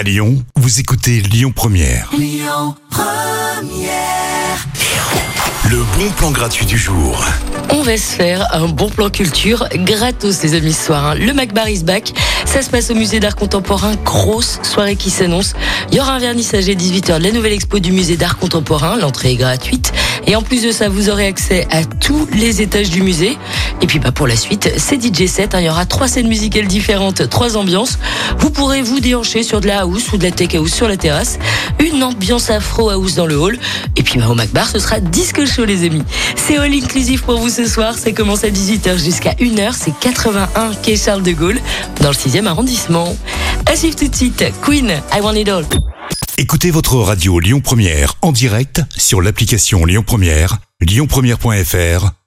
À Lyon, vous écoutez Lyon Première. Le bon plan gratuit du jour. On va se faire un bon plan culture gratos les amis ce soir. hein. Le Mac Bar is back. Ça se passe au musée d'art contemporain. Grosse soirée qui s'annonce. Il y aura un vernissage à 18h de la nouvelle expo du musée d'art contemporain. L'entrée est gratuite. Et en plus de ça, vous aurez accès à tous les étages du musée. Et puis bah, pour la suite, c'est DJ set. hein. Il y aura trois scènes musicales différentes, trois ambiances. Vous pourrez vous déhancher sur de la house ou de la tech house sur la terrasse. Une ambiance afro house dans le hall. Et puis bah, au Mac Bar, ce sera disque show les amis. C'est all inclusive pour vous ce soir. Ça commence à 18h jusqu'à 1h. C'est 81 quai Charles de Gaulle dans le 6e arrondissement. À suivre tout de suite. Queen, I Want It All. Écoutez votre radio Lyon Première en direct sur l'application Lyon Première, lyonpremière.fr